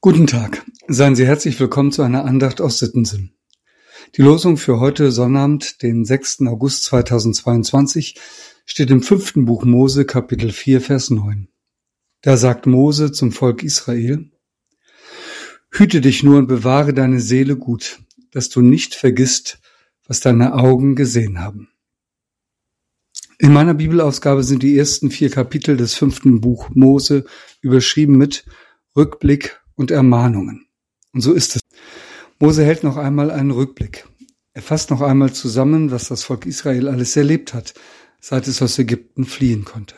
Guten Tag. Seien Sie herzlich willkommen zu einer Andacht aus Sittensinn. Die Losung für heute Sonnabend, den 6. August 2022, steht im fünften Buch Mose, Kapitel 4, Vers 9. Da sagt Mose zum Volk Israel, Hüte dich nur und bewahre deine Seele gut, dass du nicht vergisst, was deine Augen gesehen haben. In meiner Bibelausgabe sind die ersten vier Kapitel des fünften Buch Mose überschrieben mit Rückblick und Ermahnungen. Und so ist es. Mose hält noch einmal einen Rückblick. Er fasst noch einmal zusammen, was das Volk Israel alles erlebt hat, seit es aus Ägypten fliehen konnte.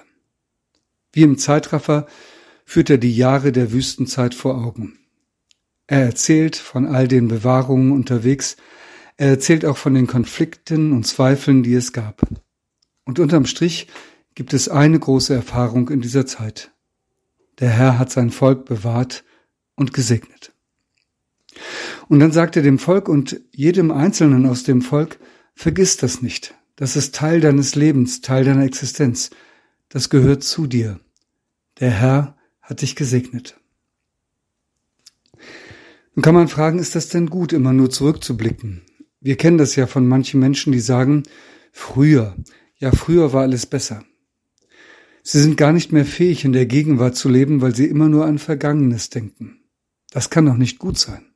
Wie im Zeitraffer führt er die Jahre der Wüstenzeit vor Augen. Er erzählt von all den Bewahrungen unterwegs, er erzählt auch von den Konflikten und Zweifeln, die es gab. Und unterm Strich gibt es eine große Erfahrung in dieser Zeit. Der Herr hat sein Volk bewahrt und gesegnet. Und dann sagt er dem Volk und jedem Einzelnen aus dem Volk, vergiss das nicht. Das ist Teil deines Lebens, Teil deiner Existenz. Das gehört zu dir. Der Herr hat dich gesegnet. Nun kann man fragen, ist das denn gut, immer nur zurückzublicken? Wir kennen das ja von manchen Menschen, die sagen, früher, ja früher war alles besser. Sie sind gar nicht mehr fähig, in der Gegenwart zu leben, weil sie immer nur an Vergangenes denken. Das kann doch nicht gut sein.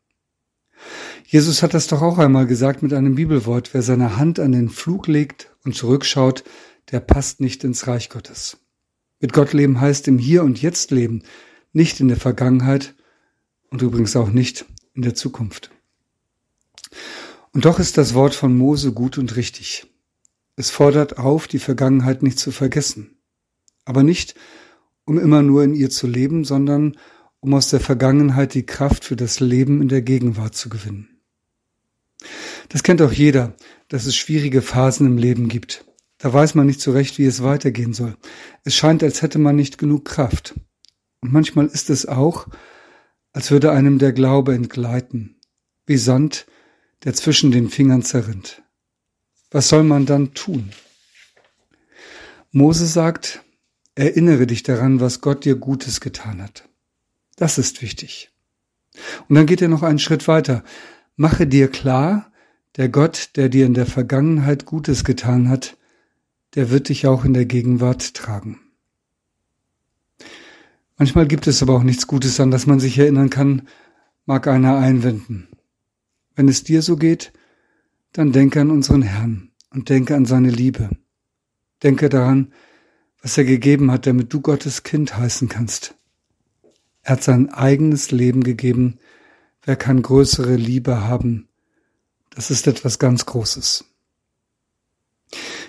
Jesus hat das doch auch einmal gesagt mit einem Bibelwort, wer seine Hand an den Flug legt und zurückschaut, der passt nicht ins Reich Gottes. Mit Gott leben heißt im Hier und Jetzt leben, nicht in der Vergangenheit und übrigens auch nicht in der Zukunft. Und doch ist das Wort von Mose gut und richtig. Es fordert auf, die Vergangenheit nicht zu vergessen. Aber nicht, um immer nur in ihr zu leben, sondern um aus der Vergangenheit die Kraft für das Leben in der Gegenwart zu gewinnen. Das kennt auch jeder, dass es schwierige Phasen im Leben gibt. Da weiß man nicht so recht, wie es weitergehen soll. Es scheint, als hätte man nicht genug Kraft. Und manchmal ist es auch, als würde einem der Glaube entgleiten, wie Sand, der zwischen den Fingern zerrinnt. Was soll man dann tun? Mose sagt, erinnere dich daran, was Gott dir Gutes getan hat. Das ist wichtig. Und dann geht er noch einen Schritt weiter. Mache dir klar, der Gott, der dir in der Vergangenheit Gutes getan hat, der wird dich auch in der Gegenwart tragen. Manchmal gibt es aber auch nichts Gutes, an das man sich erinnern kann, mag einer einwenden. Wenn es dir so geht, dann denke an unseren Herrn und denke an seine Liebe. Denke daran, was er gegeben hat, damit du Gottes Kind heißen kannst. Er hat sein eigenes Leben gegeben. Wer kann größere Liebe haben? Das ist etwas ganz Großes.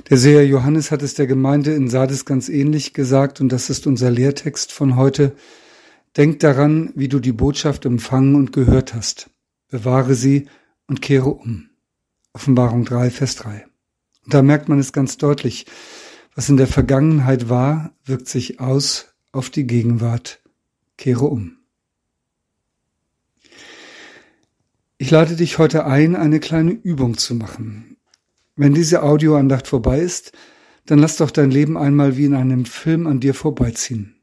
Der Seher Johannes hat es der Gemeinde in Sardes ganz ähnlich gesagt und das ist unser Lehrtext von heute. Denk daran, wie du die Botschaft empfangen und gehört hast. Bewahre sie und kehre um. Offenbarung 3, Vers 3. Und da merkt man es ganz deutlich. Was in der Vergangenheit war, wirkt sich aus auf die Gegenwart Kehre um. Ich lade dich heute ein, eine kleine Übung zu machen. Wenn diese Audioandacht vorbei ist, dann lass doch dein Leben einmal wie in einem Film an dir vorbeiziehen.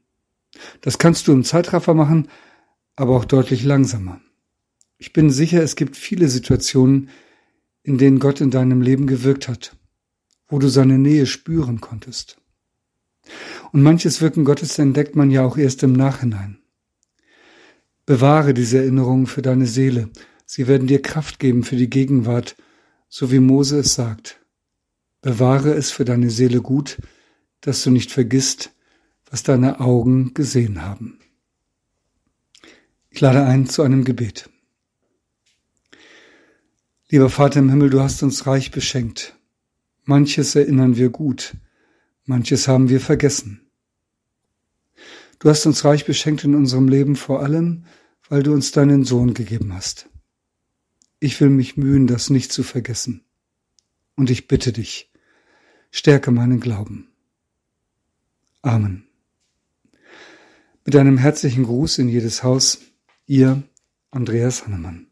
Das kannst du im Zeitraffer machen, aber auch deutlich langsamer. Ich bin sicher, es gibt viele Situationen, in denen Gott in deinem Leben gewirkt hat, wo du seine Nähe spüren konntest. Und manches Wirken Gottes entdeckt man ja auch erst im Nachhinein. Bewahre diese Erinnerungen für deine Seele. Sie werden dir Kraft geben für die Gegenwart, so wie Mose es sagt. Bewahre es für deine Seele gut, dass du nicht vergisst, was deine Augen gesehen haben. Ich lade ein zu einem Gebet. Lieber Vater im Himmel, du hast uns reich beschenkt. Manches erinnern wir gut, manches haben wir vergessen. Du hast uns reich beschenkt in unserem Leben vor allem, weil du uns deinen Sohn gegeben hast. Ich will mich mühen, das nicht zu vergessen. Und ich bitte dich, stärke meinen Glauben. Amen. Mit einem herzlichen Gruß in jedes Haus, ihr Andreas Hannemann.